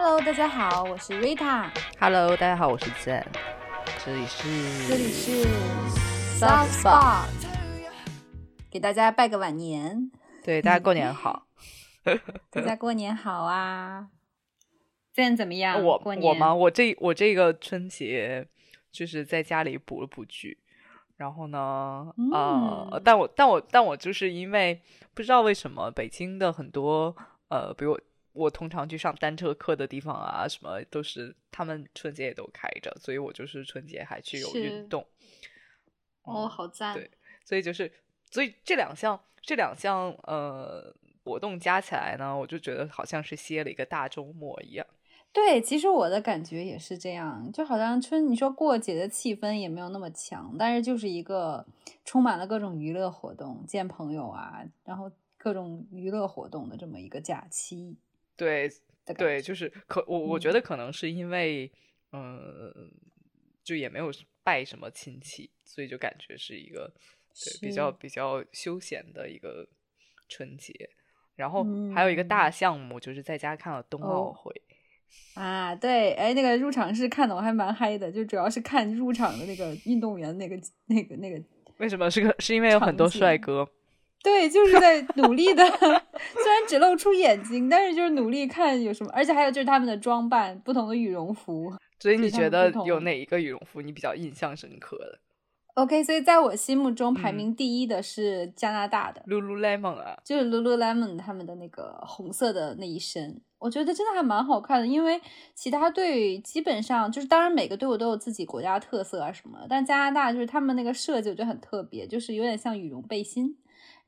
Hello，大家好，我是 Rita。Hello，大家好，我是 Zen，这里是这里是 Soft Spot，给大家拜个晚年，对大家过年好。大家过年好啊！Zen 怎么样？我过年我吗？我这我这个春节就是在家里补了补剧，然后呢，呃嗯，但我但我但我就是因为不知道为什么北京的很多呃，比如我我通常去上单车课的地方啊，什么都是他们春节也都开着，所以我就是春节还去有运动。哦，嗯好赞！对所以就是，所以这两项这两项呃活动加起来呢，我就觉得好像是歇了一个大周末一样。对，其实我的感觉也是这样，就好像春你说过节的气氛也没有那么强，但是就是一个充满了各种娱乐活动、见朋友啊，然后各种娱乐活动的这么一个假期对对，就是可我我觉嗯得可能是因为嗯、呃就也没有拜什么亲戚，所以就感觉是一个对比较比较休闲的一个春节。然后还有一个嗯大项目，就是在家看了冬奥哦会。啊，对，哎，那个入场式看的我还蛮嗨的，就主要是看入场的那个运动员那个那个那个，为什么是个？是因为有很多帅哥。对，就是在努力的，虽然只露出眼睛，但是就是努力看有什么，而且还有就是他们的装扮，不同的羽绒服。所以你觉得有哪一个羽绒服你比较印象深刻的 OK，所以在我心目中排嗯名第一的是加拿大的，？Lululemon 啊，就是 Lululemon 他们的那个红色的那一身，我觉得真的还蛮好看的。因为其他队基本上就是，当然每个队伍都有自己国家特色啊什么的，但加拿大就是他们那个设计我觉得很特别，就是有点像羽绒背心，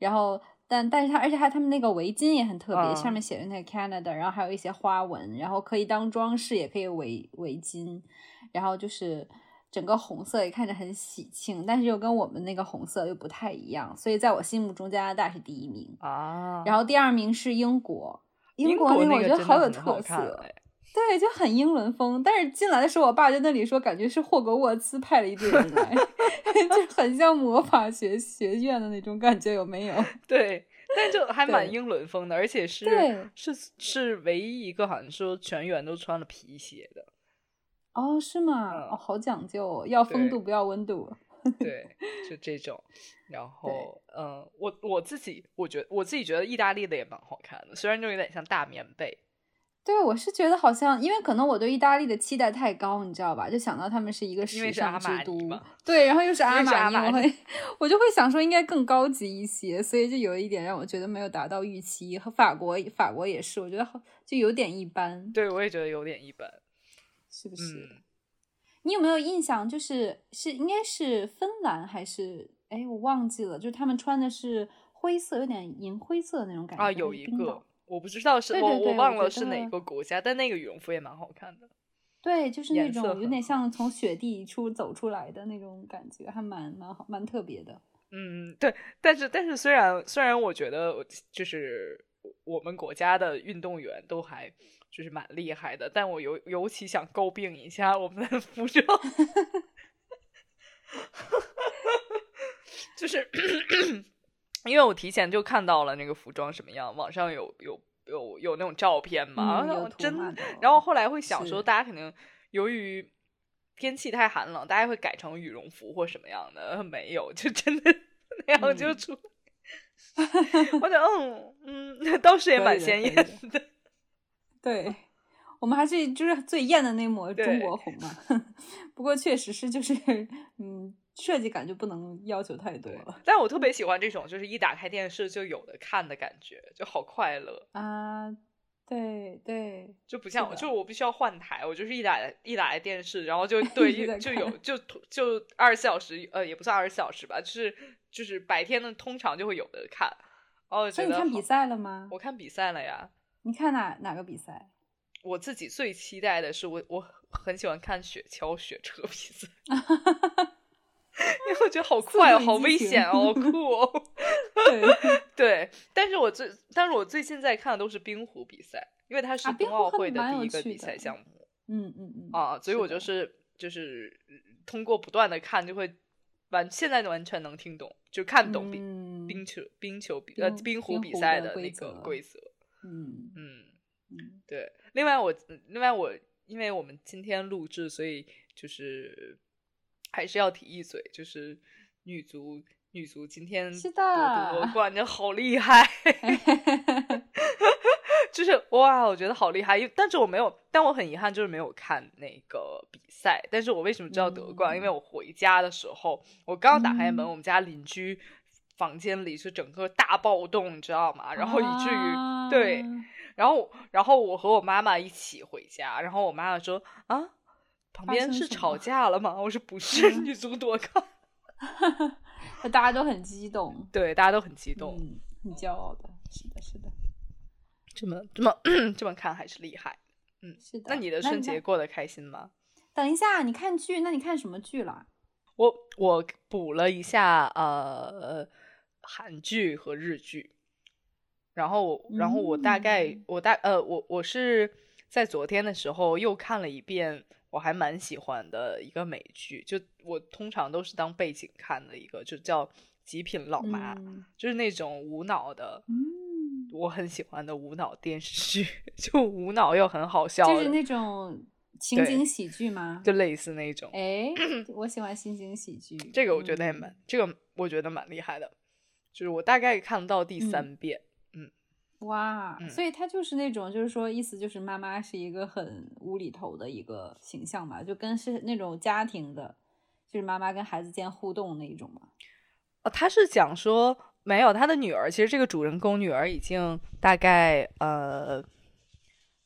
然后但但是它而且还他们那个围巾也很特别，嗯上面写着那个 Canada，然后还有一些花纹，然后可以当装饰，也可以围围巾，然后就是。整个红色也看着很喜庆，但是又跟我们那个红色又不太一样，所以在我心目中加拿大是第一名。啊，然后第二名是英国，英国那个我觉得好有特色，对，就很英伦风。但是进来的时候，我爸在那里说，感觉是霍格沃茨派了一堆人来，就很像魔法学学院的那种感觉，有没有？对，但就还蛮英伦风的，而且是是是唯一一个好像说全员都穿了皮鞋的，哦，是吗？嗯哦，好讲究哦，要风度不要温度。对，就这种。然后，嗯，我我自己我觉得我自己觉得意大利的也蛮好看的，虽然就有点像大棉被。对，我是觉得好像，因为可能我对意大利的期待太高，你知道吧？就想到他们是一个因为时尚之都，对，然后又是阿玛尼，我会 我就会想说应该更高级一些，所以就有一点让我觉得没有达到预期。和法国，法国也是，我觉得好就有点一般，对，我也觉得有点一般。是不是？嗯，你有没有印象？就是是应该是芬兰还是哎，我忘记了，就是他们穿的是灰色，有点银灰色的那种感觉啊，有一个我不知道是我我忘了是哪个国家，但那个羽绒服也蛮好看的。对，就是那种有点像从雪地出走出来的那种感觉，还蛮蛮好，蛮特别的。嗯，对，但是但是虽然虽然我觉得就是我们国家的运动员都还就是蛮厉害的，但我尤尤其想诟病一下我们的 服装 就是 因为我提前就看到了那个服装什么样，网上有有有有那种照片嘛，嗯然后真然后后来会想说，大家肯定由于天气太寒冷，大家会改成羽绒服或什么样的？没有，就真的 那样就嗯出。我觉得，嗯嗯，倒是也蛮鲜艳的。对，我们还是就是最艳的那抹中国红嘛。不过确实是就是嗯，设计感就不能要求太多了，但我特别喜欢这种，就是一打开电视就有的看的感觉，就好快乐。啊。对对，就不像我，的就我必须要换台，我就是一打一打开电视，然后就 对一就有就就二十四小时，呃，也不算二十四小时吧，就是就是白天呢，通常就会有的看。哦，我所觉得好以你看比赛了吗？我看比赛了呀。你看哪哪个比赛？我自己最期待的是我我很喜欢看雪橇、雪车比赛，觉得好快哦，好危险哦，好酷哦。对。对，但是我最但是我最近在看的都是冰壶比赛，因为它是冬奥会的第一个比赛项目。嗯嗯嗯。啊，所以我就是就是通过不断的看，就会完现在完全能听懂，就看懂冰、嗯。冰球冰球比呃冰冰壶比赛的那个规则。规则。嗯。嗯，嗯。对。另外我，另外我，因为我们今天录制，所以就是还是要提一嘴，就是女足，女足今天是的夺 冠，真好厉害。就是哇，我觉得好厉害，但是我没有，但我很遗憾，就是没有看那个比赛。但是我为什么知道得冠？因为我回家的时候，我刚打开门，我们家邻居房间里是整个大暴动，你知道吗？然后以至于对，然后然后我和我妈妈一起回家，然后我妈妈说啊，旁边是吵架了吗？我说不是，女足夺冠，大家都很激动，对，大家都很激动，很骄傲的，是的，是的。这么这么这么看还是厉害，嗯，是的。那你的春节过得开心吗？等一下，你看剧，那你看什么剧了？我我补了一下呃韩剧和日剧，然后然后我大概我大呃我我是在昨天的时候又看了一遍，我还蛮喜欢的一个美剧，就我通常都是当背景看的一个，就叫《极品老妈》，就是那种无脑的。我很喜欢的无脑电视剧，就无脑又很好笑，就是那种情景喜剧吗？就类似那种。哎，我喜欢情景喜剧，这个我觉得也蛮，这个我觉得蛮厉害的。就是我大概看到第三遍，嗯，哇，所以他就是那种，就是说意思就是妈妈是一个很无厘头的一个形象嘛，就跟是那种家庭的，就是妈妈跟孩子间互动那一种嘛。哦，他是讲说。没有他的女儿，其实这个主人公女儿已经大概呃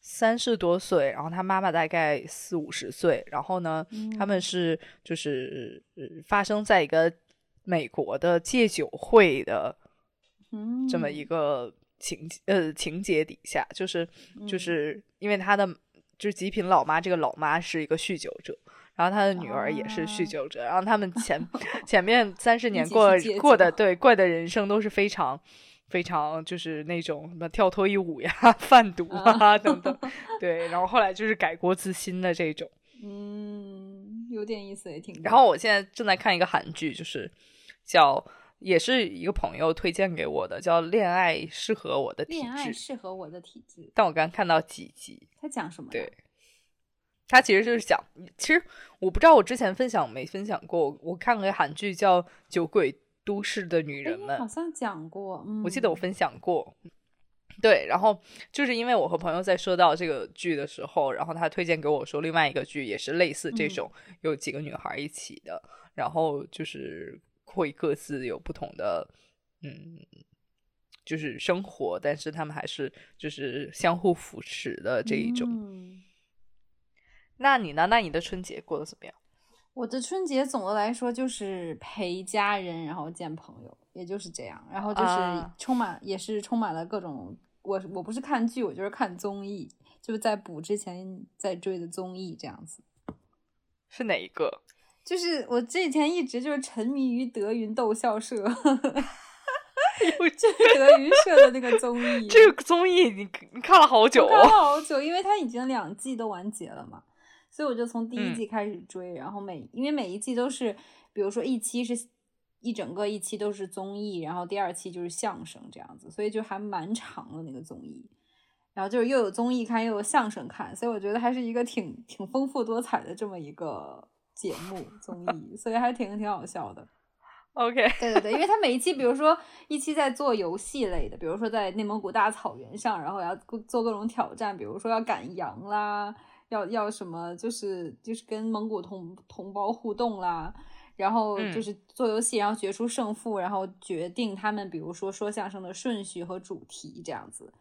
三十多岁，然后他妈妈大概四五十岁，然后呢，他们是就是发生在一个美国的戒酒会的这么一个情呃情节底下，就是就是因为他的就是极品老妈，这个老妈是一个酗酒者。然后他的女儿也是酗酒者，然后他们前 前面三十年过过的对过的人生都是非常非常就是那种什么跳脱衣舞呀、贩毒啊等等，对，然后后来就是改过自新的这种，嗯，有点意思也挺。然后我现在正在看一个韩剧，就是叫也是一个朋友推荐给我的，叫《恋爱适合我的体质》，恋爱适合我的体质。但我刚看到几集，他讲什么？对。他其实就是讲，其实我不知道我之前分享没分享过，我看了个韩剧叫《酒鬼都市的女人们》，好像讲过，嗯，我记得我分享过。对，然后就是因为我和朋友在说到这个剧的时候，然后他推荐给我说另外一个剧也是类似这种，有几个女孩一起的，然后就是会各自有不同的，嗯，就是生活，但是他们还是就是相互扶持的这一种。那你呢？那你的春节过得怎么样？我的春节总的来说就是陪家人，然后见朋友，也就是这样。然后就是充满，也是充满了各种。我我不是看剧，我就是看综艺，就是在补之前在追的综艺这样子。是哪一个？就是我这几天一直就是沉迷于德云逗笑社，就是德云社的那个综艺。这个综艺你你看了好久，看了好久，因为它已经两季都完结了嘛。所以我就从第一季开始追，然后每因为每一季都是，比如说一期是一整个一期都是综艺，然后第二期就是相声这样子，所以就还蛮长的那个综艺。然后就是又有综艺看，又有相声看，所以我觉得还是一个挺挺丰富多彩的这么一个节目综艺，所以还挺挺好笑的。OK，对对对，因为他每一期，比如说一期在做游戏类的，比如说在内蒙古大草原上，然后要做各种挑战，比如说要赶羊啦。要要什么？就是就是跟蒙古同同胞互动啦，然后就是做游戏，然后决出胜负，然后决定他们，比如说说相声的顺序和主题这样子。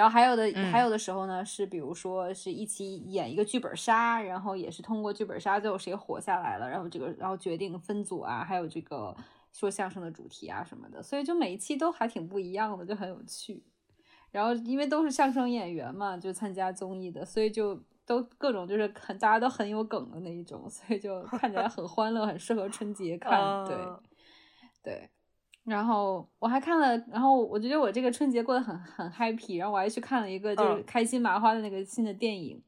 然后还有的还有的时候呢，是比如说是一起演一个剧本杀，然后也是通过剧本杀最后谁活下来了，然后这个然后决定分组啊，还有这个说相声的主题啊什么的。所以就每一期都还挺不一样的，就很有趣。然后因为都是相声演员嘛，就参加综艺的，所以就。都各种就是很大家都很有梗的那一种，所以就看起来很欢乐，很适合春节看。对对，然后我还看了，然后我觉得我这个春节过得很很 happy，然后我还去看了一个就是开心麻花的那个新的电影，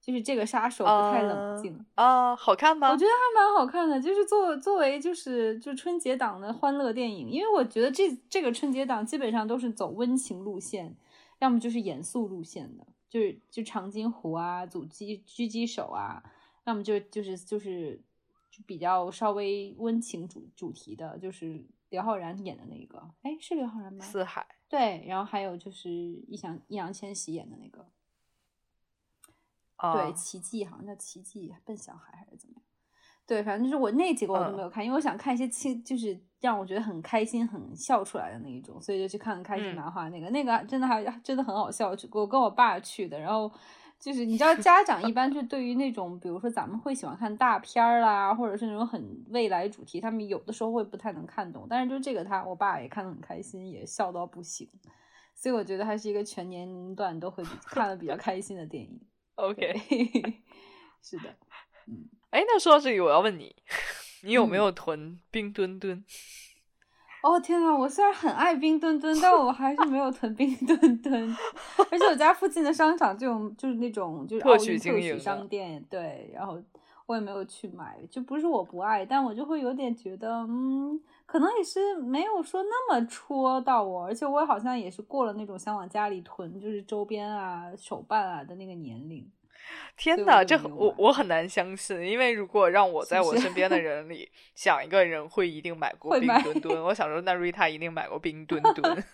就是这个杀手不太冷静啊，好看吗？我觉得还蛮好看的，就是作作为就是就春节档的欢乐电影，因为我觉得这这个春节档基本上都是走温情路线，要么就是严肃路线的。就是就长津湖啊，阻击狙击手啊，要么就就是就是就比较稍微温情主主题的，就是刘昊然演的那个，哎，是刘昊然吗？四海。对，然后还有就是易烊易烊千玺演的那个，啊对，奇迹好像叫奇迹笨小孩还是怎么样？对，反正就是我那几个我都没有看，因为我想看一些轻，就是让我觉得很开心、很笑出来的那一种，所以就去看开心嗯麻花那个，那个真的还真的很好笑。我跟我爸去的，然后就是你知道，家长一般就对于那种，比如说咱们会喜欢看大片儿啦，或者是那种很未来主题，他们有的时候会不太能看懂，但是就这个他我爸也看得很开心，也笑到不行，所以我觉得还是一个全年龄段都会看的比较开心的电影。OK，是的，嗯。哎，那说到这里，我要问你，你有没嗯有囤冰墩墩？哦天呐，我虽然很爱冰墩墩，但我还是没有囤冰墩墩。而且我家附近的商场就有就是那种就是特许经营商店，对，然后我也没有去买，就不是我不爱，但我就会有点觉得，嗯，可能也是没有说那么戳到我，而且我好像也是过了那种想往家里囤就是周边啊、手办啊的那个年龄。天呐，这我我我很难相信，因为如果让我在我身边的 人里想一个人会一定买过冰墩墩，我想说那瑞塔一定买过冰墩 墩。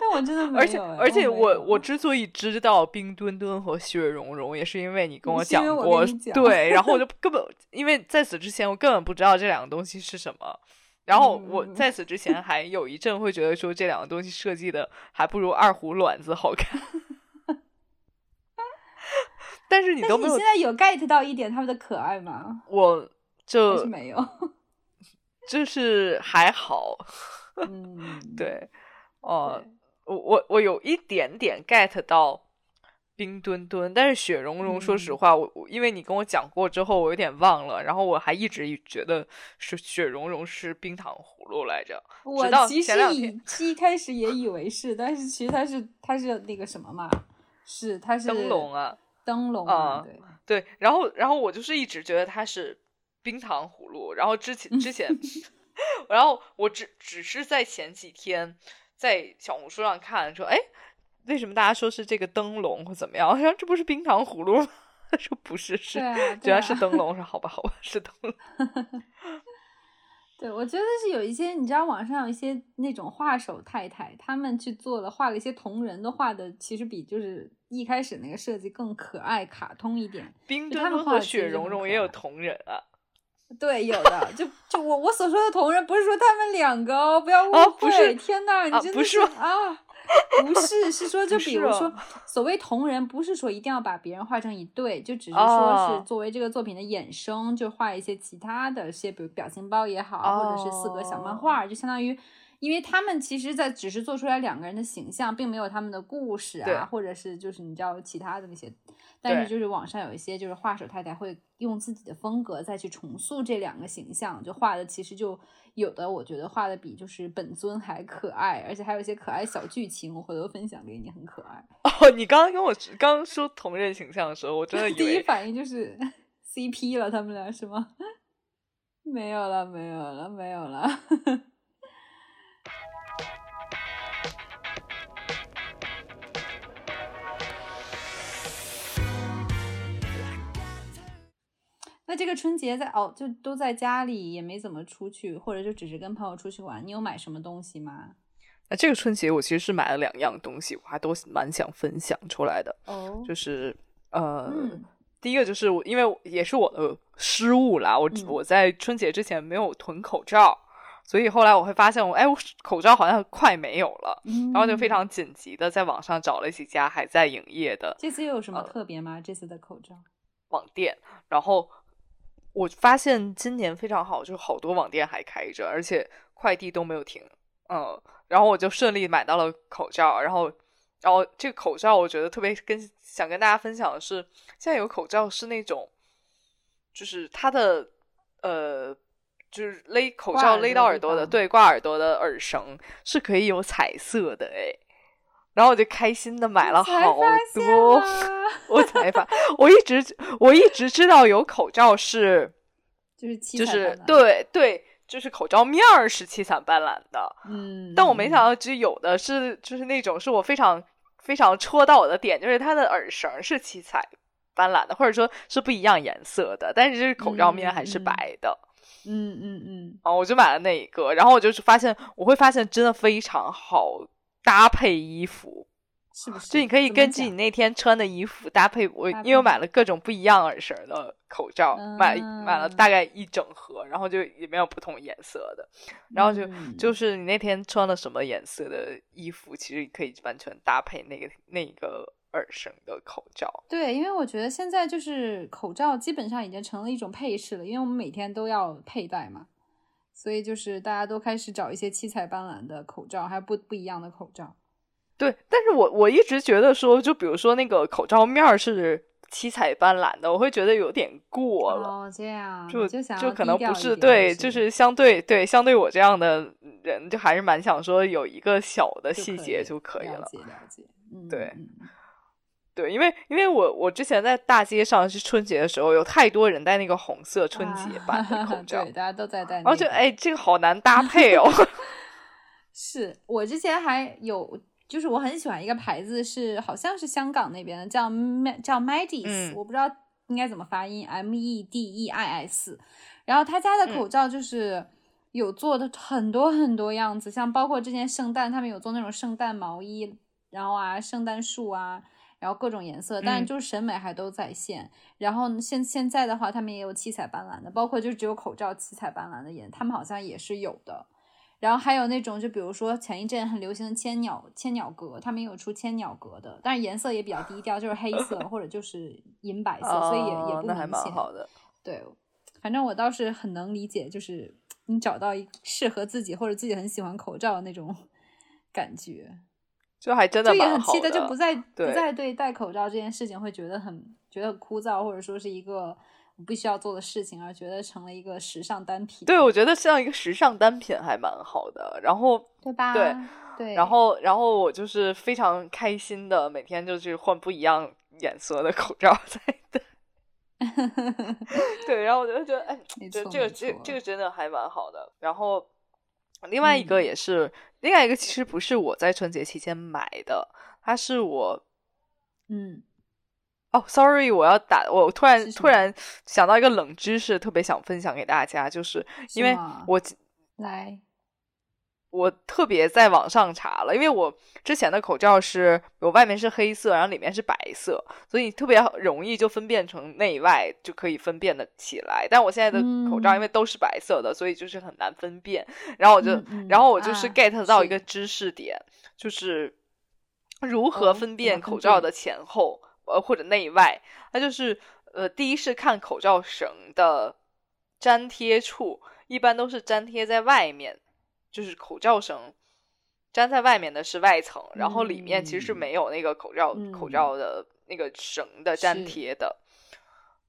但我真的 没有而且哎而且没我我之所以知道冰墩墩和雪融融，也是因为你跟我讲过，讲对，然后我就根本因为在此之前我根本不知道这两个东西是什么。然后我嗯在此之前还有一阵会觉得说这两个东西设计的还不如二胡卵子好看，但是你但都没有是你现在有 get 到一点他们的可爱吗？我还就是没有？就是还好，嗯，对，哦、对我我我有一点点 get 到冰墩墩，但是雪融融，说实嗯话，我我因为你跟我讲过之后，我有点忘了，然后我还一直觉得是雪融融是冰糖葫芦来着，我其实以前两天一开始也以为是，但是其实它是它是那个什么嘛，是它是灯笼啊，灯笼啊对，对，然后然后我就是一直觉得它是冰糖葫芦，然后之前之前，然后我只只是在前几天在小红书上看说，哎，为什么大家说是这个灯笼或怎么样？然后这不是冰糖葫芦吗？他 说不是，是对啊，居对啊然是灯笼。我说好吧，好吧，是灯笼。对，我觉得是有一些，你知道网上有一些那种画手太太，他们去做了画了一些同人，的画的其实比就是一开始那个设计更可爱、卡通一点。冰墩墩和雪融融也有同人啊。对，有的，就就我我所说的同人，不是说他们两个哦，不要误会。哦不是天呐，你真的是是啊，不是，是说就比如说哦，所谓同人，不是说一定要把别人画成一对，就只是说哦是作为这个作品的衍生，就画一些其他的一些，比如表情包也好，或者是四格小漫哦画，就相当于。因为他们其实，在只是做出来两个人的形象，并没有他们的故事啊，或者是就是你知道其他的那些，但是就是网上有一些就是画手太太会用自己的风格再去重塑这两个形象，就画的其实就有的我觉得画的比就是本尊还可爱，而且还有一些可爱小剧情，我回头分享给你，很可爱。哦，你刚刚跟我刚刚说同人形象的时候，我真的第一反应就是 CP 了，他们俩是吗？没有了，没有了，没有了。那这个春节在哦，就都在家里，也没怎么出去，或者就只是跟朋友出去玩。你有买什么东西吗？那这个春节我其实是买了两样东西，我还都蛮想分享出来的。哦，就是呃，嗯第一个就是我，因为也是我的失误啦，我、嗯我在春节之前没有囤口罩，所以后来我会发现我，哎，我口罩好像快没有了，嗯然后就非常紧急的在网上找了几家还在营业的这次又有什么呃特别吗？这次的口罩？网店，然后我发现今年非常好，就是好多网店还开着，而且快递都没有停，嗯，然后我就顺利买到了口罩，然后，然后这个口罩我觉得特别跟想跟大家分享的是，现在有口罩是那种，就是它的呃。就是勒口罩勒到耳朵的，对，挂耳朵的耳绳是可以有彩色的哎，然后我就开心的买了好多，吗我才发，我一直我一直知道有口罩是，就是七就是对对，就是口罩面儿是七彩斑斓的，嗯，但我没想到，就有的是就是那种是我非常非常戳到我的点，就是它的耳绳是七彩斑斓的，或者说是不一样颜色的，但是这个口罩面还是白的。嗯嗯嗯。啊，我就买了那一个，然后我就是发现，我会发现真的非常好搭配衣服。是不是？就你可以根据你那天穿的衣服搭配，我因为我买了各种不一样耳绳的口罩，买买了大概一整盒，然后就也没有不同颜色的，然后就就是你那天穿了什么颜色的衣服，其实可以完全搭配那个那个耳绳的口罩。对，因为我觉得现在就是口罩基本上已经成了一种配饰了，因为我们每天都要佩戴嘛，所以就是大家都开始找一些七彩斑斓的口罩，还有不不一样的口罩。对，但是我我一直觉得说，就比如说那个口罩面是七彩斑斓的，我会觉得有点过了。哦，这样就就就可能不是对，就是相对对相对我这样的人，就还是蛮想说有一个小的细节就可以了。了解了解，对对，因为因为我我之前在大街上是春节的时候，有太多人戴那个红色春节版的口罩，对，大家都在戴，而且哎，这个好难搭配哦。是我之前还有。就是我很喜欢一个牌子，是好像是香港那边的，叫叫 Medis，我不知道应该怎么发音，M E D E I S。然后他家的口罩就是有做的很多很多样子，像包括之前圣诞他们有做那种圣诞毛衣，然后啊圣诞树啊，然后各种颜色，但是就是审美还都在线。然后现现在的话，他们也有七彩斑斓的，包括就只有口罩七彩斑斓的颜，他们好像也是有的。然后还有那种，就比如说前一阵很流行的千鸟千鸟格，他们也有出千鸟格的，但是颜色也比较低调，就是黑色或者就是银白色，所以也也不明显。对，反正我倒是很能理解，就是你找到一适合自己或者自己很喜欢口罩的那种 感觉，就还真的就也很期待，就不再不再对戴口罩这件事情会觉得很觉得很枯燥，或者说是一个。必须要做的事情，而觉得成了一个时尚单品。对，我觉得像一个时尚单品还蛮好的。然后，对吧？对对。然后，然后我就是非常开心的，每天就去换不一样颜色的口罩在戴。对，然后我就觉得，哎，这这个这这个真的还蛮好的。然后，另外一个也是，另外一个其实不是我在春节期间买的，它是我，嗯。哦，sorry，我要打，我突然突然想到一个冷知识，特别想分享给大家，就是因为我来，我特别在网上查了，因为我之前的口罩是我外面是黑色，然后里面是白色，所以特别容易就分辨成内外就可以分辨的起来。但我现在的口罩因为都是白色的，所以就是很难分辨。然后我就，然后我就是 get 到一个知识点，就是如何分辨口罩的前后。呃，或者内外，那就是呃，第一是看口罩绳的粘贴处，一般都是粘贴在外面，就是口罩绳粘在外面的是外层，然后里面其实是没有那个口罩口罩的那个绳的粘贴的。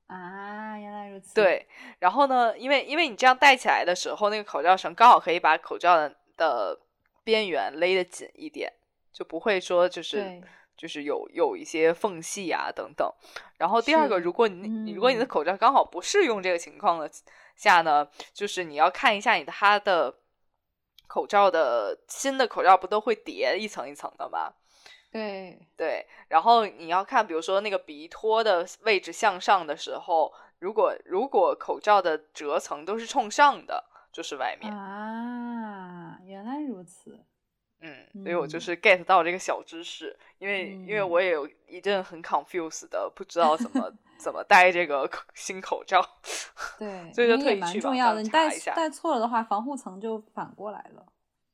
啊，原来如此。对，然后呢，因为因为你这样戴起来的时候，那个口罩绳刚好可以把口罩的的边缘勒得紧一点，就不会说就是。就是有有一些缝隙啊等等，然后第二个，如果你你如果你的口罩刚好不适用这个情况的下呢，就是你要看一下你的它的口罩的新的口罩不都会叠一层一层的吗？对对，然后你要看，比如说那个鼻托的位置向上的时候，如果如果口罩的折层都是冲上的，就是外面啊，原来如此。嗯，所以我就是 get 到这个小知识，因为因为我也有一阵很 confused 的，不知道怎么 怎么戴这个新口罩。对，所以就特意去重要的，你戴一下。戴错了的话，防护层就反过来了。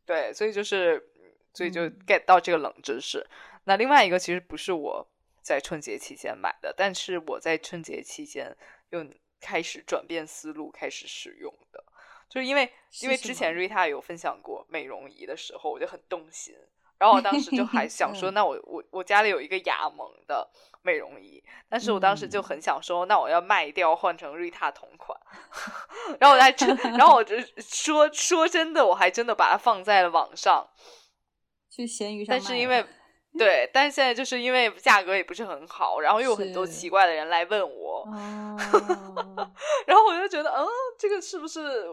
对，所以就是所以就 get 到这个冷知识。那另外一个其实不是我在春节期间买的，但是我在春节期间又开始转变思路，开始使用的。就是因为因为之前瑞塔有分享过美容仪的时候，我就很动心。然后我当时就还想说，那我我我家里有一个雅萌的美容仪，但是我当时就很想说，那我要卖掉换成瑞塔同款。然后我还真，然后我就说说真的，我还真的把它放在了网上，去闲鱼上。但是因为对，但是现在就是因为价格也不是很好，然后又有很多奇怪的人来问我，然后我就觉得，嗯，这个是不是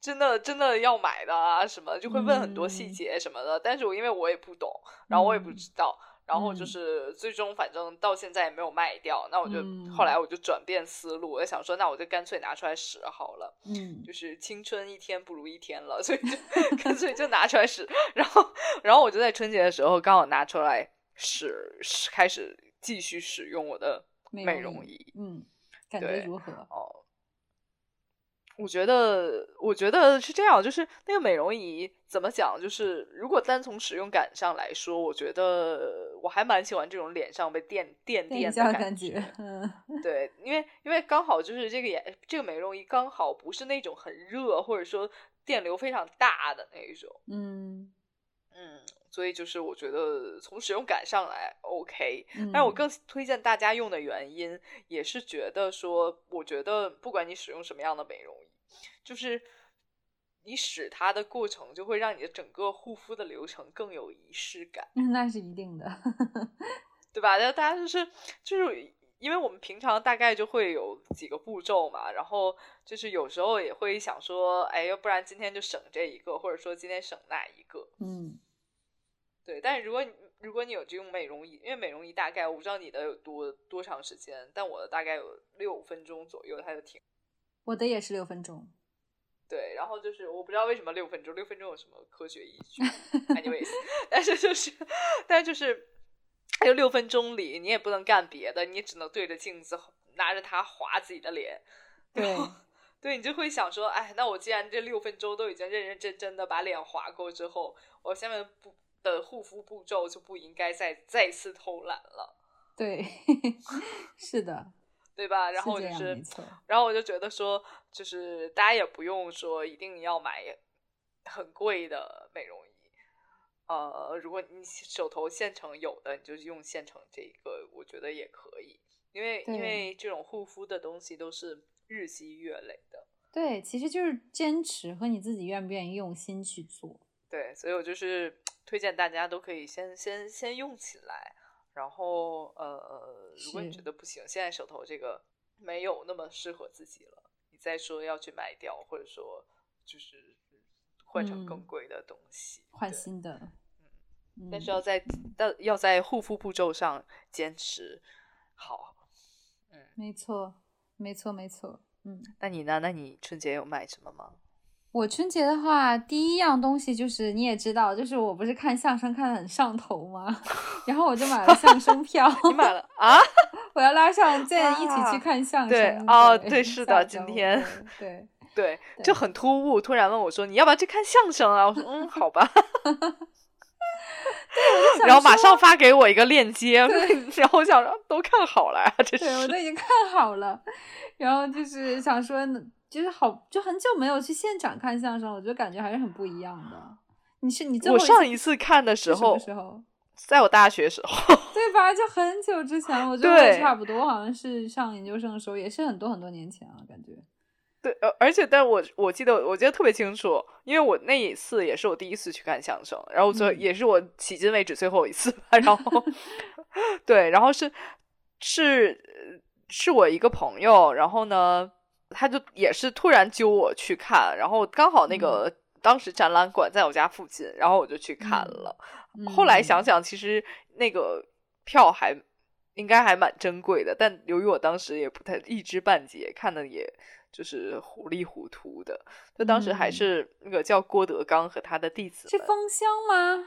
真的真的要买的啊？什么就会问很多细节什么的，但是我因为我也不懂，然后我也不知道，然后就是最终反正到现在也没有卖掉，那我就嗯后来我就转变思路，我就想说，那我就干脆拿出来使好了。嗯就是青春一天不如一天了，所以就干脆就拿出来使。然后，然后我就在春节的时候刚好拿出来使，使开始继续使用我的美容仪，嗯，感觉如何？哦，我觉得，我觉得是这样，就是那个美容仪怎么讲？就是如果单从使用感上来说，我觉得我还蛮喜欢这种脸上被垫垫垫垫一下的感觉。觉，嗯 对，因为因为刚好就是这个眼这个美容仪刚好不是那种很热或者说电流非常大的那一种，嗯嗯，所以就是我觉得从使用感上来 OK，嗯，但是我更推荐大家用的原因也是觉得说，我觉得不管你使用什么样的美容仪，就是你使它的过程就会让你的整个护肤的流程更有仪式感。那是一定的，对吧？那大家就是就是因为我们平常大概就会有几个步骤嘛，然后就是有时候也会想说，哎，要不然今天就省这一个，或者说今天省那一个。嗯对，但是如果你如果你有这种美容仪，因为美容仪大概我不知道你的有多多长时间，但我的大概有六分钟左右，它就停。我的也是六分钟，对，然后就是我不知道为什么六分钟，六分钟有什么科学依据？anyways，但是就是，但是就是，还有六分钟里你也不能干别的，你只能对着镜子拿着它划自己的脸，对对你就会想说，哎，那我既然这六分钟都已经认认真真的把脸划过之后，我下面不的护肤步骤就不应该再再次偷懒了，对，是的，对吧？然后就是然后我就觉得说，就是大家也不用说一定要买很贵的美容仪，呃，如果你手头现成有的，你就用现成这个，我觉得也可以，因为因为这种护肤的东西都是日积月累的，对，其实就是坚持和你自己愿不愿意用心去做，对，所以我就是推荐大家都可以先先先用起来，然后呃，如果你觉得不行，现在手头这个没有那么适合自己了，你再说要去卖掉，或者说就是换成更嗯贵的东西，对换新的，嗯，但是要在但要在护肤步骤上坚持好。嗯，没错，没错，没错，嗯。那你呢？那你春节有买什么吗？我春节的话，第一样东西就是你也知道，就是我不是看相声看的很上头吗？然后我就买了相声票，你买了啊？我要拉上健一起啊去看相声。对哦对对是的今天对对对，就很突兀，突然问我说：“你要不要去看相声啊？”我说：“嗯，好吧。”然后马上发给我一个链接，然后我想说都看好了呀，这对，我都已经看好了。然后就是想说呢，就是好，就很久没有去现场看相声，我觉得感觉还是很不一样的。你是你最后我上一一次看的时候，时候？在我大学时候，对吧？就很久之前，我觉得差不多，好像是上研究生的时候，也是很多很多年前了，感觉。对，呃，而且但我我记得我记得特别清楚，因为我那一次也是我第一次去看相声，然后最、嗯也是我迄今为止最后一次吧，然后 对，然后是是呃是我一个朋友，然后呢，他就也是突然揪我去看，然后刚好那个、当时展览馆在我家附近，然后我就去看嗯了。后来想嗯想，其实那个票还应该还蛮珍贵的，但由于我当时也不太一知半解，看的也就是糊里糊涂的。就当时还嗯是那个叫郭德纲和他的弟子们，是封箱吗？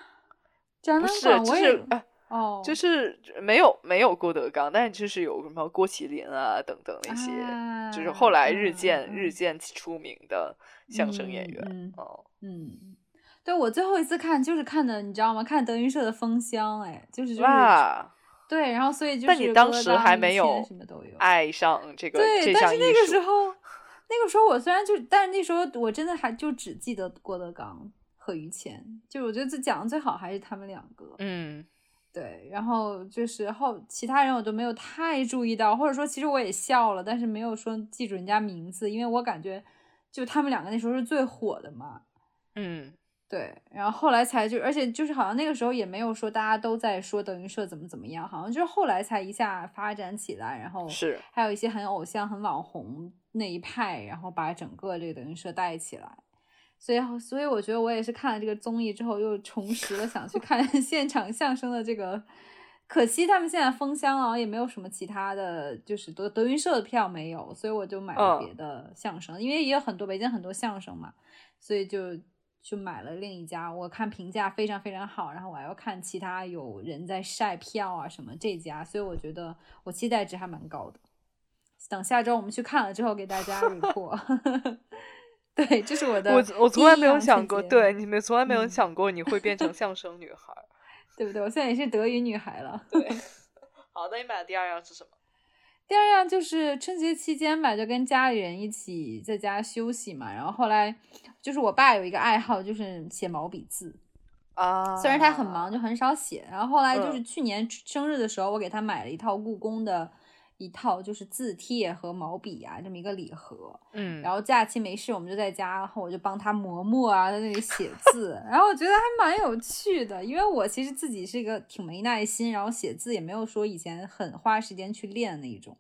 展览不是，就是呃，哦，就是没有没有郭德纲，但是就是有什么郭麒麟啊等等那些，就是后来日渐、啊日渐出名的相声演员。哦，嗯，对我最后一次看就是看的，你知道吗？看德云社的封箱，哎，就是就是哇，对，然后所以就是但你当时还没有什么都有，爱上这个对，但是那个时候，那个时候我虽然就，但是那时候我真的还就只记得郭德纲和于谦，就我觉得这讲的最好还是他们两个，嗯对，然后就是后其他人我都没有太注意到，或者说其实我也笑了，但是没有说记住人家名字，因为我感觉就他们两个那时候是最火的嘛，嗯。对，然后后来才就，而且就是好像那个时候也没有说大家都在说德云社怎么怎么样，好像就是后来才一下发展起来，然后是。还有一些很偶像、很网红那一派，然后把整个这个德云社带起来。所以，所以我觉得我也是看了这个综艺之后，又重拾了想去 看现场相声的这个可惜他们现在封箱了，也没有什么其他的就是德德云社的票没有，所以我就买了别的相声，因为也有很多北京很多相声嘛，所以就就买了另一家。我看评价非常非常好，然后我还要看其他有人在晒票啊什么这家，所以我觉得我期待值还蛮高的。等下周我们去看了之后给大家 report。对，这是我的。我我从来没有想过，对你们从来没有想过你会变成相声女孩。对不对？我现在也是德语女孩了。对，好，那你买的第二样是什么？第二样就是春节期间吧，就跟家里人一起在家休息嘛。然后后来就是我爸有一个爱好，就是写毛笔字啊。虽然他很忙，就很少写。然后后来就是去年生日的时候，我给他买了一套故宫的。一套就是字帖和毛笔啊，这么一个礼盒。嗯，然后假期没事，我们就在家，然后我就帮他磨墨啊，在那里写字。然后我觉得还蛮有趣的，因为我其实自己是一个挺没耐心，然后写字也没有说以前很花时间去练那一种。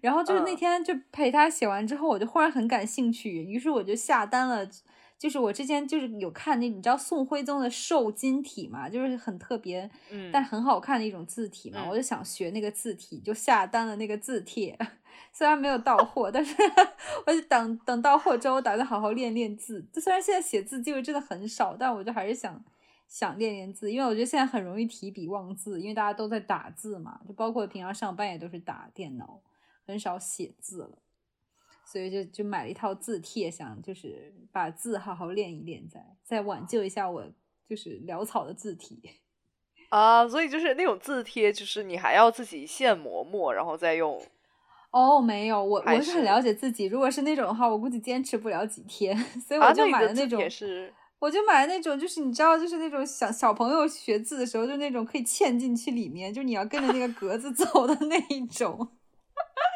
然后就是那天就陪他写完之后，我就忽然很感兴趣，于是我就下单了。就是我之前就是有看那，你知道宋徽宗的瘦金体嘛，就是很特别，嗯，但很好看的一种字体嘛，我就想学那个字体，就下单了那个字帖，虽然没有到 货，但是 我就等等到货之后，我打算好好练练字。就虽然现在写字机会真的很少，但我就还是想想练练字，因为我觉得现在很容易提笔忘字，因为大家都在打字嘛，就包括平常上班也都是打电脑，很少写字了。所以就就买了一套字帖，想就是把字好好练一练，再再挽救一下我就是潦草的字体 啊。所以就是那种字帖，就是你还要自己现磨墨，然后再用。哦，没有，我我是很了解自己。如果是那种的话，我估计坚持不了几天，所以我就买了那种。是我就买了那种，就是你知道，就是那种小小朋友学字的时候，就那种可以嵌进去里面，就你要跟着那个格子走的那一种。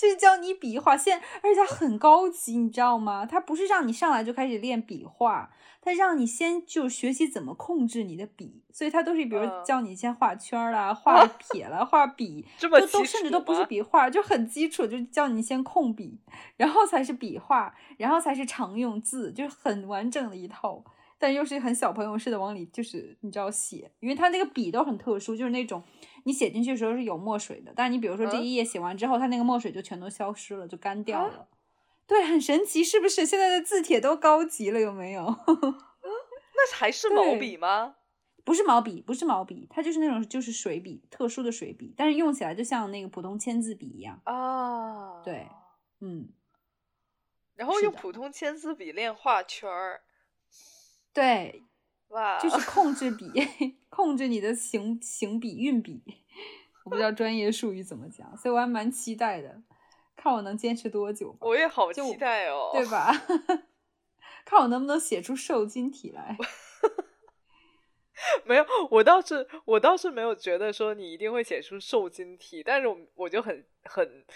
就是教你笔画，现而且它很高级，你知道吗？它不是让你上来就开始练笔画，它让你先就学习怎么控制你的笔，所以它都是比如教你先画圈啦、画 撇啦、画笔，这么都甚至都不是笔画，就很基础，就教你先控笔，然后才是笔画，然后才是常用字，就是很完整的一套，但又是很小朋友似的往里就是你知道写，因为它那个笔都很特殊，就是那种。你写进去的时候是有墨水的，但是你比如说这一页写完之后，它那个墨水就全都消失了，就干掉了。对，很神奇，是不是？现在的字帖都高级了，有没有？那还是毛笔吗？不是毛笔，不是毛笔，它就是那种就是水笔，特殊的水笔，但是用起来就像那个普通签字笔一样啊。对，嗯。然后用普通签字笔练画圈儿。对。哇，就是控制笔，控制你的行行笔运笔，我不知道专业术语怎么讲，所以我还蛮期待的，看我能坚持多久。我也好期待哦，对吧？看我能不能写出瘦金体来。没有，我倒是我倒是没有觉得说你一定会写出瘦金体，但是我我就很很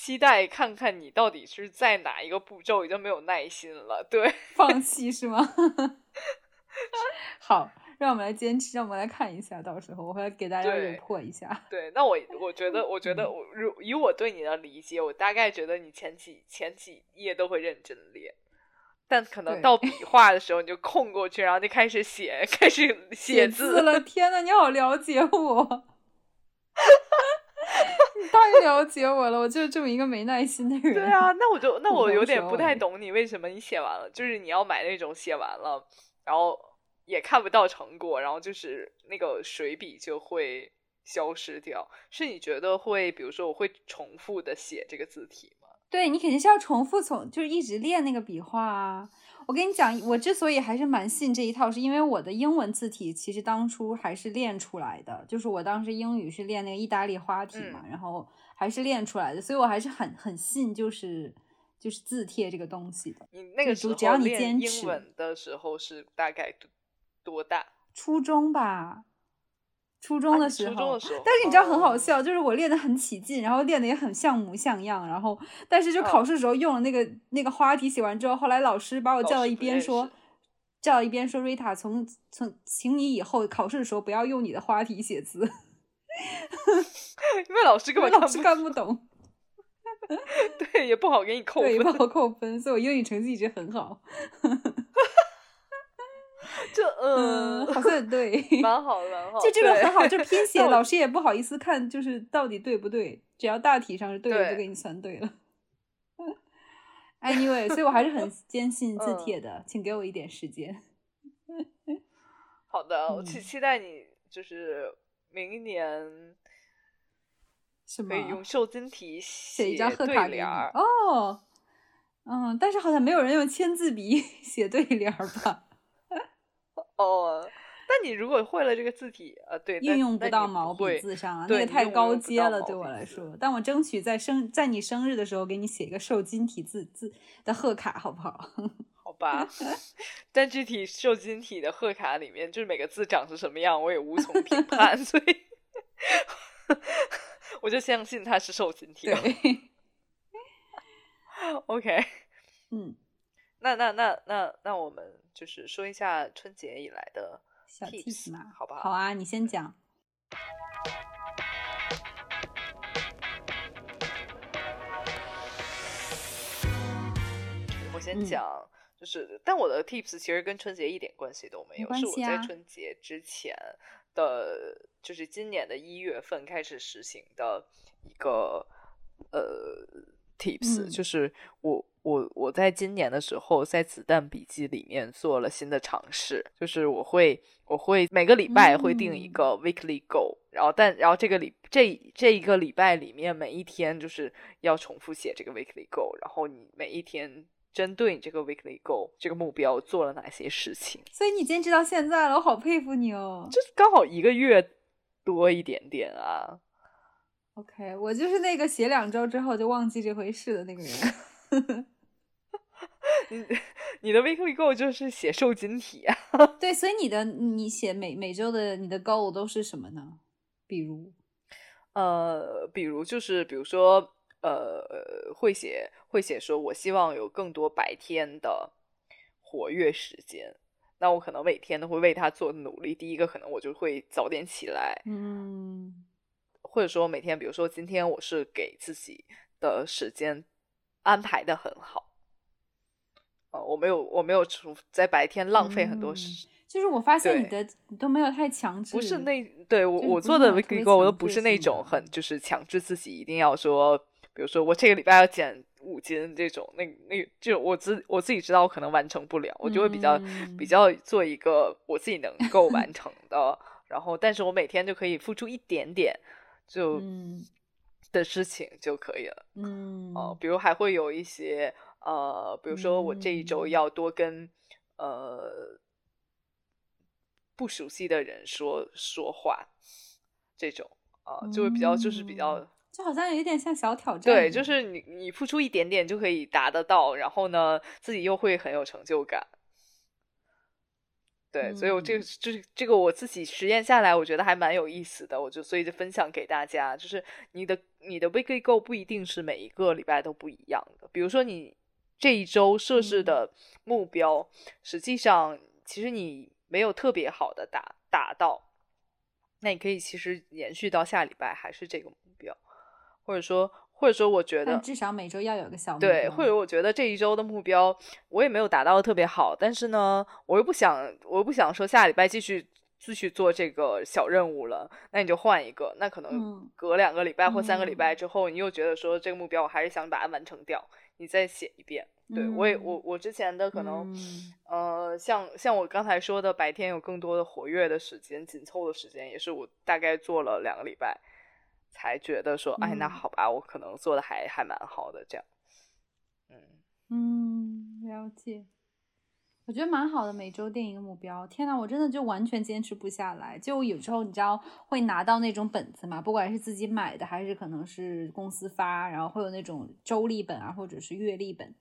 期待看看你到底是在哪一个步骤已经没有耐心了，对，放弃是吗？好，让我们来坚持，让我们来看一下，到时候我会给大家点破一下。对，那我 我觉得，我觉得我如以我对你的理解，我大概觉得你前几前几页都会认真练，但可能到笔画的时候你就空过去，然后就开始写，开始写字了。天呐，你好了解我，你太了解我了，我就是这么一个没耐心的人。对啊，那我就那我有点不太懂你为什么你写完了，就是你要买那种写完了。然后也看不到成果，然后就是那个水笔就会消失掉。是你觉得会，比如说我会重复的写这个字体吗？对你肯定是要重复从，就是一直练那个笔画啊。我跟你讲，我之所以还是蛮信这一套，是因为我的英文字体其实当初还是练出来的，就是我当时英语是练那个意大利花体嘛，然后还是练出来的，所以我还是很很信，就是。就是字帖这个东西的，你那个时候只要你坚持。英文的时候是大概多大？初中吧，初中的时候。初中的时候。但是你知道很好笑，就是我练的很起劲，然后练的也很像模像样，然后但是就考试的时候用了那个那个花体写完之后，后来老师把我叫到一边说，叫到一边说瑞塔，从从请你以后考试的时候不要用你的花体写字，因为老师根本老师看不懂。对，也不好给你 扣分，不好扣分，所以我英语成绩一直很好。这嗯，嗯，好像也对，蛮好的，蛮好。就这个很好，就拼写，老师也不好意思看，就是到底对不对，只要大体上是对的，就给你算对了。Anyway，所以我还是很坚信字嗯帖的，请给我一点时间。好的，我期嗯期待你就是明年是吗可？以用瘦金题写一张贺对卡联儿。哦，嗯，但是好像没有人用签字笔写对联儿吧？哦，但你如果会了这个字体，呃，对，但运用不到毛笔字上啊，那对个太高阶了，对我来说。但我争取在生在你生日的时候给你写一个瘦金体字字的贺卡，好不好？好吧，但具体瘦金体的贺卡里面，就是每个字长是什么样，我也无从评判，所以我就相信它是瘦金体了。OK，嗯，那那那那那我们就是说一下春节以来的小 tips，tips 嘛，好不好？好啊，你先讲。我先嗯讲，就是，但我的 tips 其实跟春节一点关系都没没有，是我在春节之前的，就是今年的一月份开始实行的一个呃 tips，、嗯就是我我我在今年的时候在子弹笔记里面做了新的尝试，就是我会我会每个礼拜会定一嗯个 weekly goal，、然后但然后这个礼这这一个礼拜里面每一天就是要重复写这个 weekly goal，然后你每一天针对你这个 weekly goal 这个目标做了哪些事情，所以你坚持到现在了，我好佩服你哦。就是刚好一个月多一点点啊。OK，我就是那个写两周之后就忘记这回事的那个人。你你的 weekly goal 就是写瘦金体啊。对，所以你的你写每每周的你的 goal 都是什么呢？比如，呃，比如就是比如说，呃，会写会写说，我希望有更多白天的活跃时间。那我可能每天都会为他做努力。第一个，可能我就会早点起来，嗯或者说每天，比如说今天我是给自己的时间安排的很好。呃，我没有，我没有出在白天浪费很多嗯时就是我发现你的你都没有太强制，不是那对我就是我做的那种特 weekly 别 goal 都不是那种很就是强制自己一定要说，比如说我这个礼拜要减五斤这种，那那就我自我自己知道我可能完成不了，我就会比较、比嗯。较做一个我自己能够完成的，然后但是我每天就可以付出一点点就嗯。的事情就可以了。嗯。呃，比如还会有一些呃，比如说我这一周嗯要多跟、呃不熟悉的人说说话，这种啊、呃就会比较就是比较、嗯就好像有点像小挑战，对，就是你你付出一点点就可以达得到，然后呢自己又会很有成就感。对，所以我这个嗯就是这个我自己实验下来，我觉得还蛮有意思的，我就所以就分享给大家。就是你的你的 weekly goal 不一定是每一个礼拜都不一样的，比如说你这一周设置嗯。的目标，实际上其实你没有特别好的达达到，那你可以其实延续到下礼拜还是这个目标，或者说或者说我觉得至少每周要有个小目对，标或者我觉得这一周的目标我也没有达到的特别好，但是呢，我又不想，我又不想说下礼拜继续继续做这个小任务了，那你就换一个，那可能嗯隔两个礼拜或三个礼拜嗯之后，你又觉得说这个目标我还是想把它完成掉，你再写一遍。对我也我嗯我之前的可能、嗯呃，像像我刚才说的，白天有更多的活跃的时间，紧凑的时间，也是我大概做了两个礼拜，才觉得说，哎，那嗯好吧，我可能做的还还蛮好的，这样，嗯。嗯，了解。我觉得蛮好的，每周定一个目标。天呐，我真的就完全坚持不下来。就有时候你知道会拿到那种本子嘛，不管是自己买的还是可能是公司发，然后会有那种周历本啊，或者是月历本。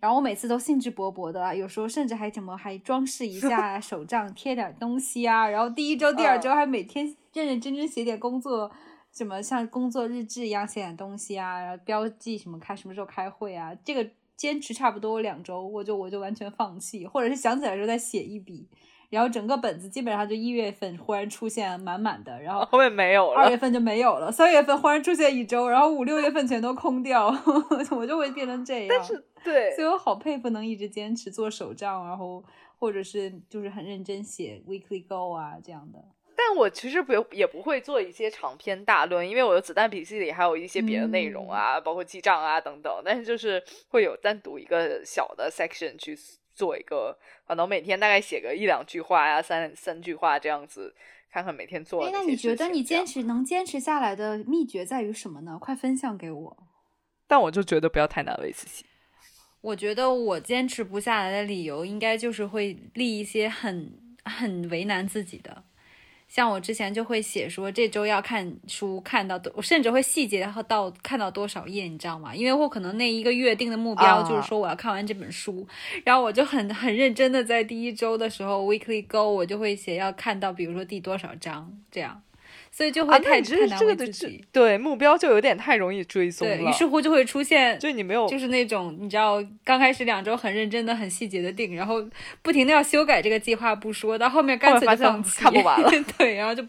然后我每次都兴致勃勃的啊，有时候甚至还怎么还装饰一下 手账，贴点东西啊。然后第一周、第二周还每天认认真真写点工作，什么像工作日志一样写点东西啊，然后标记什么开什么时候开会啊。这个坚持差不多两周，我就我就完全放弃，或者是想起来的时候再写一笔。然后整个本子基本上就一月份忽然出现满满的，然后后面没有了二月。份就没有了，三月份忽然出现一周，然后五六月份全都空掉，我就会变成这样。但是对所以我好佩服能一直坚持做手账，然后或者是就是很认真写 weekly goal 啊这样的。但我其实不也不会做一些长篇大论，因为我的子弹笔记里还有一些别的内容啊，包括记账啊等等。但是就是会有单独一个小的 section 去做一个，可能每天大概写个一两句话呀，三三句话这样子，看看每天做。哎，那你觉得你坚持能坚持下来的秘诀在于什么呢？快分享给我。但我就觉得不要太难为自己。我觉得我坚持不下来的理由，应该就是会立一些很很为难自己的。像我之前就会写说这周要看书看到多，我甚至会细节到看到多少页，你知道吗？因为我可能那一个月定的目标就是说我要看完这本书，然后我就很很认真的在第一周的时候 weekly go 我就会写要看到比如说第多少章这样。所以就会太太难为自己，对目标就有点太容易追踪了。于是乎就会出现，就你没有，就是那种你知道，刚开始两周很认真的、很细节的定，然后不停的要修改这个计划不说，到后面干脆就放弃，看不完了。对，然后就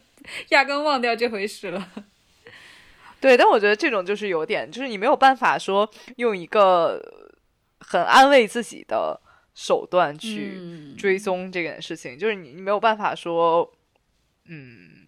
压根忘掉这回事了。对，但我觉得这种就是有点，就是你没有办法说用一个很安慰自己的手段去追踪这件事情，就是你你没有办法说，嗯。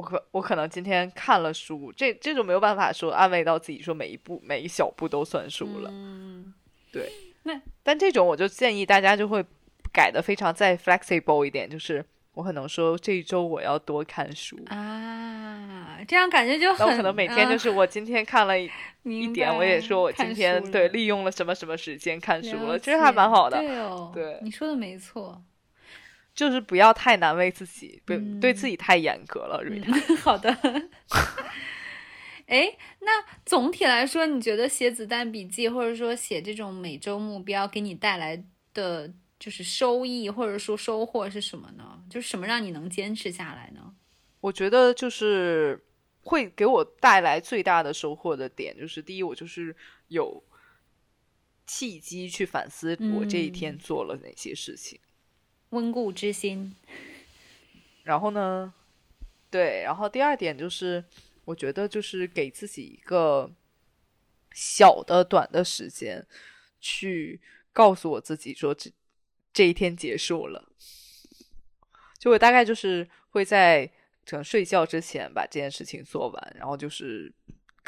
我可我可能今天看了书，这这种没有办法说安慰到自己，说每一步每一小步都算数了。嗯，对。那但这种我就建议大家就会改的非常再 flexible 一点，就是我可能说这一周我要多看书啊，这样感觉就很。我可能每天就是我今天看了一一点，我也说我今天对利用了什么什么时间看书了，其实还蛮好的。对哦，对，你说的没错。就是不要太难为自己，不对自己太严格了。瑞塔，好的。哎，那总体来说，你觉得写子弹笔记，或者说写这种每周目标，给你带来的就是收益，或者说收获是什么呢？就是什么让你能坚持下来呢？我觉得就是会给我带来最大的收获的点，就是第一，我就是有契机去反思我这一天做了哪些事情。温故知新，然后呢？对，然后第二点就是，我觉得就是给自己一个小的、短的时间，去告诉我自己说，这这一天结束了。就我大概就是会在可能睡觉之前把这件事情做完，然后就是。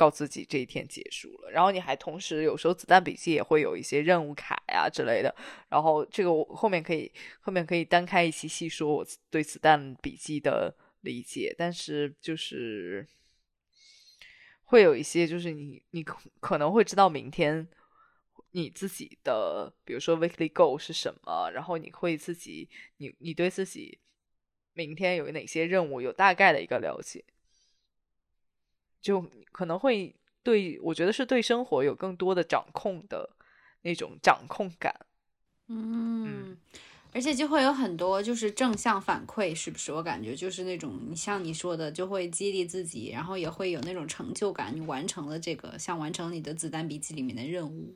告自己这一天结束了，然后你还同时有时候子弹笔记也会有一些任务卡呀之类的，然后这个我后面可以后面可以单开一期细说我对子弹笔记的理解，但是就是会有一些就是你你可能会知道明天你自己的比如说 weekly goal 是什么，然后你会自己你你对自己明天有哪些任务有大概的一个了解。就可能会对我觉得是对生活有更多的掌控的那种掌控感，嗯，而且就会有很多就是正向反馈，是不是？我感觉就是那种你像你说的，就会激励自己，然后也会有那种成就感，你完成了这个，像完成你的子弹笔记里面的任务。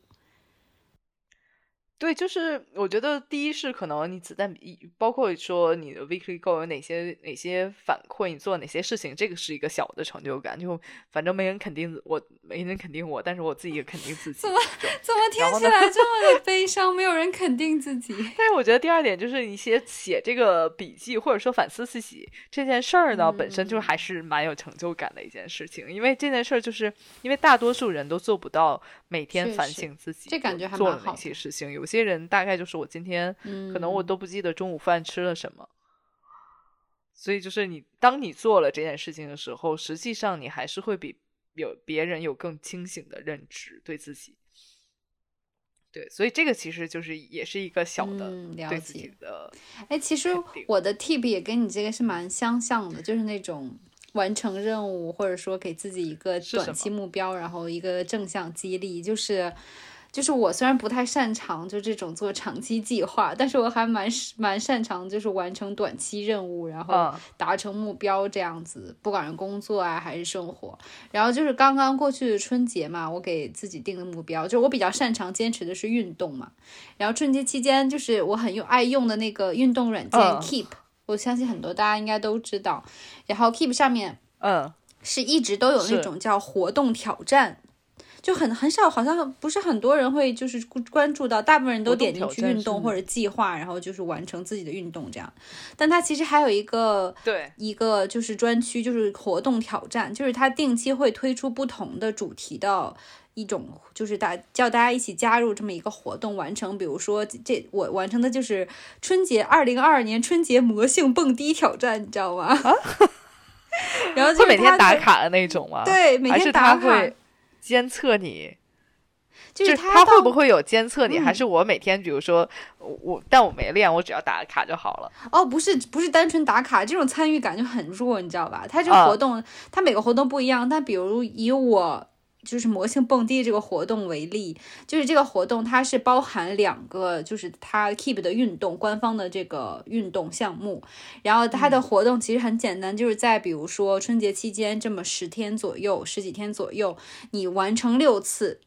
对，就是我觉得第一是可能你子弹笔，包括说你的 weekly goal 有哪些哪些反馈，你做哪些事情，这个是一个小的成就感。就反正没人肯定我，没人肯定我，但是我自己也肯定自己。怎么怎么听起来这么的悲伤？没有人肯定自己。但是我觉得第二点就是一些写这个笔记或者说反思自己这件事儿呢，本身就还是蛮有成就感的一件事情。因为这件事儿就是因为大多数人都做不到每天反省自己，这感觉还做了哪些事情有。有些人大概就是我今天，可能我都不记得中午饭吃了什么，所以就是你当你做了这件事情的时候，实际上你还是会比有别人有更清醒的认知对自己。对，所以这个其实就是也是一个小的对自己的。哎，其实我的 tip 也跟你这个是蛮相像的，就是那种完成任务，或者说给自己一个短期目标，然后一个正向激励，就是。就是我虽然不太擅长就这种做长期计划，但是我还蛮蛮擅长就是完成短期任务，然后达成目标这样子，不管是工作啊还是生活。然后就是刚刚过去的春节嘛，我给自己定的目标，就是我比较擅长坚持的是运动嘛。然后春节期间就是我很用爱用的那个运动软件 Keep，我相信很多大家应该都知道。然后 Keep 上面，嗯，是一直都有那种叫活动挑战。就很很少，好像不是很多人会就是关注到，大部分人都点进去运动或者计划，然后就是完成自己的运动这样。但它其实还有一个对，一个就是专区，就是活动挑战，就是它定期会推出不同的主题的一种，就是大叫大家一起加入这么一个活动完成。比如说这我完成的就是春节二零二二年春节魔性蹦迪挑战，你知道吗？然后就会每天打卡的那种吗？，对，每天打卡，监测你？就是他到会不会有监测你？嗯还是我每天，比如说我我，但我没练，我只要打卡就好了。哦，不是不是单纯打卡，这种参与感就很弱，你知道吧？他这个啊活动，它每个活动不一样，但比如以我就是魔性蹦迪这个活动为例，就是这个活动它是包含两个，就是它 Keep 的运动官方的这个运动项目，然后它的活动其实很简单，就是在比如说春节期间这么十天左右、十几天左右，你完成六次。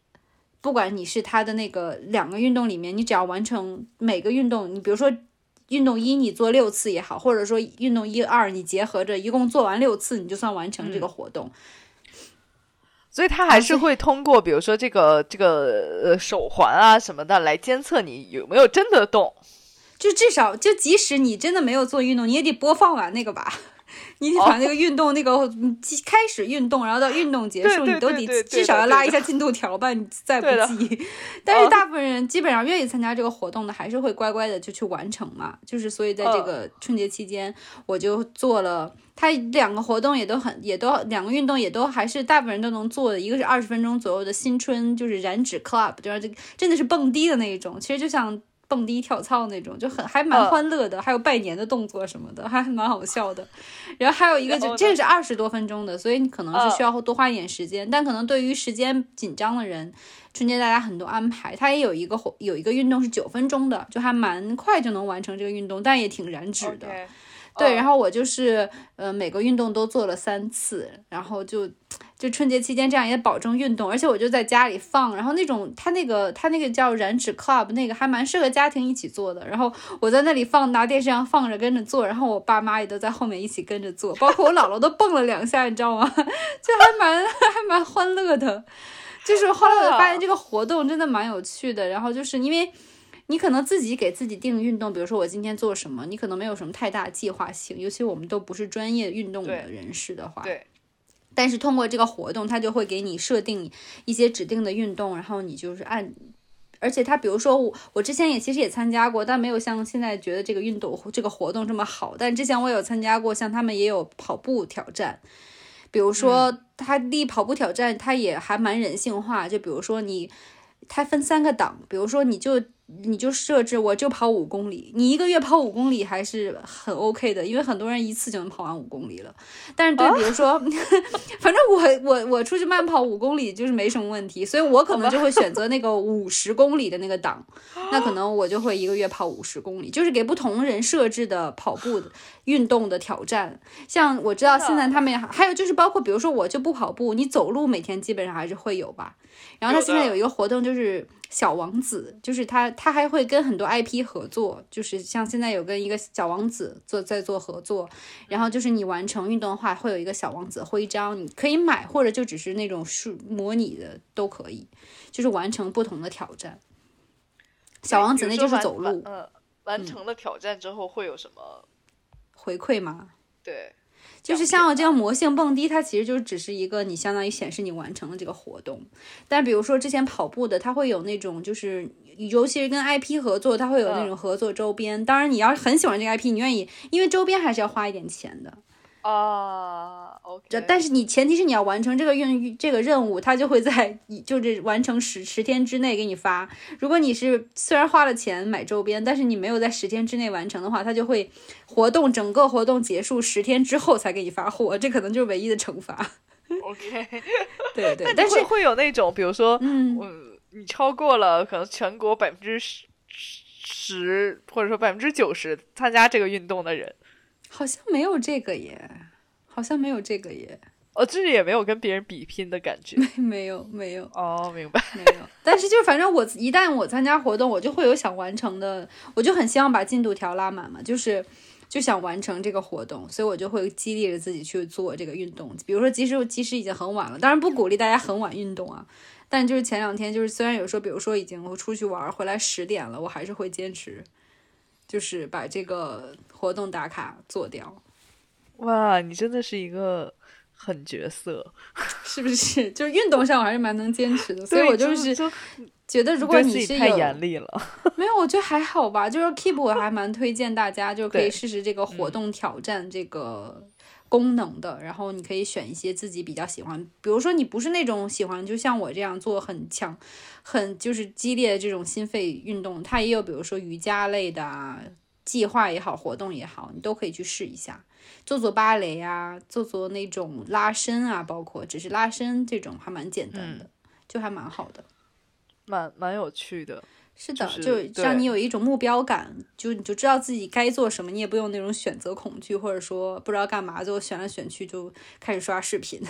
不管你是它的那个两个运动里面，你只要完成每个运动，你比如说运动一你做六次也好，或者说运动一二你结合着一共做完六次，你就算完成这个活动。所以它还是会通过，比如说这个这个呃手环啊什么的来监测你有没有真的动。就至少就即使你真的没有做运动，你也得播放完那个吧。你得把那个运动那个开始运动，然后到运动结束，你都得至少要拉一下进度条吧，你再 不记。但是哦大部分人基本上愿意参加这个活动的，还是会乖乖的就去完成嘛。就是所以在这嗯个春节期间，我就做了。它两个活动也都很，也都两个运动也都还是大部分人都能做的。一个是二十分钟左右的新春，就是燃脂 club，就是这真的是蹦迪的那一种，其实就像蹦迪跳操那种，就很还蛮嗯欢乐的，还有拜年的动作什么的，还蛮好笑的。然后还有一个就这个是二十多分钟的，所以你可能是需要多花一点时间，但可能对于时间紧张的人，春节大家很多安排，它也有一个活有一个运动是九分钟的，就还蛮快就能完成这个运动，但也挺燃脂的。对，嗯然后我就是呃每个运动都做了三次，然后就就春节期间这样也保证运动，而且我就在家里放，然后那种他那个他那个叫燃脂 club 那个还蛮适合家庭一起做的，然后我在那里放拿电视上放着跟着做，然后我爸妈也都在后面一起跟着做，包括我姥姥都蹦了两下，你知道吗？就还蛮 还蛮欢乐的。就是后来我就发现这个活动真的蛮有趣的，然后就是因为你可能自己给自己定运动，比如说我今天做什么，你可能没有什么太大计划性，尤其我们都不是专业运动的人士的话，对，但是通过这个活动，它就会给你设定一些指定的运动，然后你就是按。而且它，比如说我，我之前也其实也参加过，但没有像现在觉得这个运动这个活动这么好。但之前我有参加过，像他们也有跑步挑战，比如说它第一跑步挑战，它也还蛮人性化。就比如说你，它分三个档，比如说你就你就设置我就跑五公里，你一个月跑五公里还是很 OK 的，因为很多人一次就能跑完五公里了。但是对，比如说，反正我我我出去慢跑五公里就是没什么问题，所以我可能就会选择那个 五十公里的那个档，那可能我就会一个月跑五十公里，就是给不同人设置的跑步的运动的挑战。像我知道现在他们还有就是包括比如说我就不跑步，你走路每天基本上还是会有吧。然后他现在有一个活动就是小王子，就是他他还会跟很多 IP 合作，就是像现在有跟一个小王子做在做合作，然后就是你完成运动的话，会有一个小王子徽章，你可以买或者就只是那种数模拟的都可以，就是完成不同的挑战。小王子那就是走路嗯，完成了挑战之后会有什么？回馈吗？对，就是像我这样魔性蹦迪，它其实就只是一个你相当于显示你完成了这个活动。但比如说之前跑步的，它会有那种就是，尤其是跟 IP 合作，它会有那种合作周边。当然你要是很喜欢这个 IP，你愿意，因为周边还是要花一点钱的。啊，OK，这但是你前提是你要完成这个任这个任务，他就会在就是完成十十天之内给你发。如果你是虽然花了钱买周边，但是你没有在十天之内完成的话，他就会活动整个活动结束十天之后才给你发货，这可能就是唯一的惩罚。OK，对 对，但 但是会会有那种，比如说，嗯，我你超过了可能全国百分之十十或者说百分之九十参加这个运动的人，好像没有这个耶，好像没有这个耶，哦，就是也没有跟别人比拼的感觉。没没有没有。哦，明白。没有，但是就是反正我一旦我参加活动，我就会有想完成的，我就很希望把进度条拉满嘛。就是就想完成这个活动，所以我就会激励着自己去做这个运动。比如说，即使即使已经很晚了，当然不鼓励大家很晚运动啊。但就是前两天，就是虽然有时候，比如说已经出去玩回来十点了，我还是会坚持，就是把这个活动打卡做掉。哇，你真的是一个狠角色，是不是？就是运动上我还是蛮能坚持的，所以我就是觉得如果你是太严厉了，没有，我觉得还好吧。就是 Keep 我还蛮推荐大家，就可以试试这个活动挑战这个。功能的，然后你可以选一些自己比较喜欢，比如说你不是那种喜欢就像我这样做很强、很就是激烈的这种心肺运动，它也有比如说瑜伽类的啊，计划也好，活动也好，你都可以去试一下，做做芭蕾啊，做做那种拉伸啊，包括只是拉伸这种还蛮简单的，就还蛮好的，蛮蛮有趣的。是的，就让你有一种目标感，就你就知道自己该做什么，你也不用那种选择恐惧，或者说不知道干嘛，最后选来选去就开始刷视频。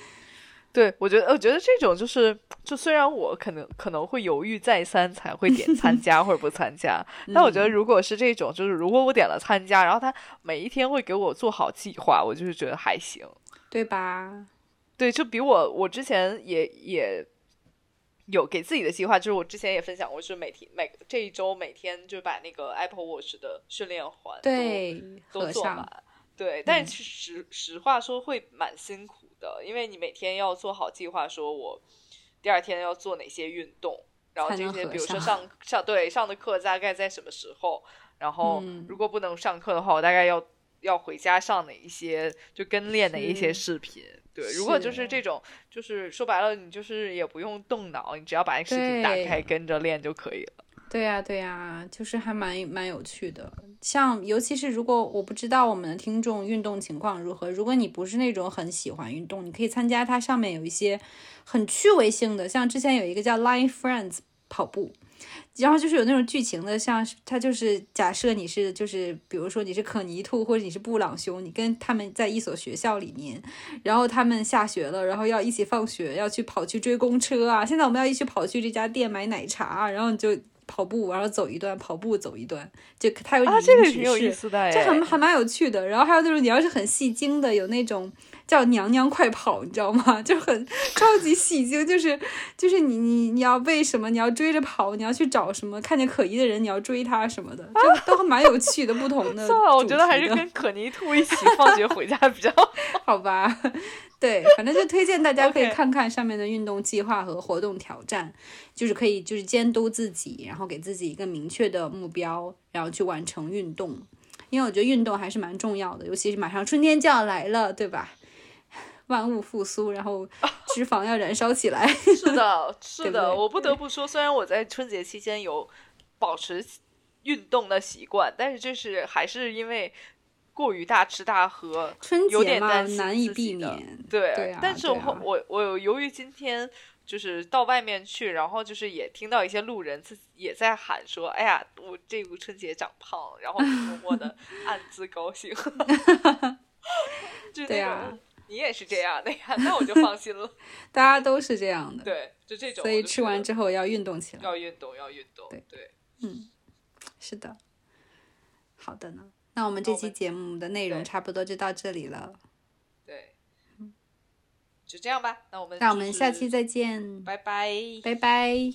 对，我觉得，我觉得这种就是，就虽然我可能可能会犹豫再三才会点 参加或者不参加，但我觉得如果是这种，就是如果我点了参加，然后他每一天会给我做好计划，我就是觉得还行，对吧？对，就比我我之前也也。有给自己的计划，就是我之前也分享过，就是每天每这一周每天就把那个 Apple Watch 的训练环对都做满，对，但是实实话说会蛮辛苦的，因为你每天要做好计划，说我第二天要做哪些运动，然后这些比如说上上对上的课大概在什么时候，然后如果不能上课的话，我大概要要回家上哪一些就跟练哪一些视频。对，如果就是这种，就是说白了，你就是也不用动脑，你只要把那视频打开跟着练就可以了。对呀，对呀，就是还蛮蛮有趣的。像尤其是如果我不知道我们的听众运动情况如何，如果你不是那种很喜欢运动，你可以参加它上面有一些很趣味性的，像之前有一个叫 Line Friends 跑步。然后就是有那种剧情的，像他就是假设你是就是比如说你是可尼兔或者你是布朗熊，你跟他们在一所学校里面，然后他们下学了，然后要一起放学，要去跑去追公车啊。现在我们要一起跑去这家店买奶茶，然后你就跑步，然后走一段，跑步走一段，就他有啊，这个挺有意思的，这还还蛮有趣的。然后还有那种你要是很戏精的，有那种。叫娘娘快跑，你知道吗？就很超级戏精，就是就是你你你要为什么你要追着跑？你要去找什么？看见可疑的人你要追他什么的，就都蛮有趣的。不同 的，算了，我觉得还是跟可妮兔一起放学回家比较 好吧。对，反正就推荐大家可以看看上面的运动计划和活动挑战，就是可以就是监督自己，然后给自己一个明确的目标，然后去完成运动。因为我觉得运动还是蛮重要的，尤其是马上春天就要来了，对吧？万物复苏，然后脂肪要燃烧起来。是的，是的，我不得不说，虽然我在春节期间有保持运动的习惯，但是这是还是因为过于大吃大喝，春节嘛难以避免。对，但是我我我由于今天就是到外面去，然后就是也听到一些路人自己也在喊说：“哎呀，我这个春节长胖。”然后默默的 暗自高兴。对呀。你也是这样的呀，那我就放心了。大家都是这样的，对，就这种。所以吃完之后要运动起来，要运动，要运动。对对，嗯，是的。好的呢，那我们这期节目的内容差不多就到这里了。对，嗯就这样吧。那我们那我们下期再见，拜拜，拜拜。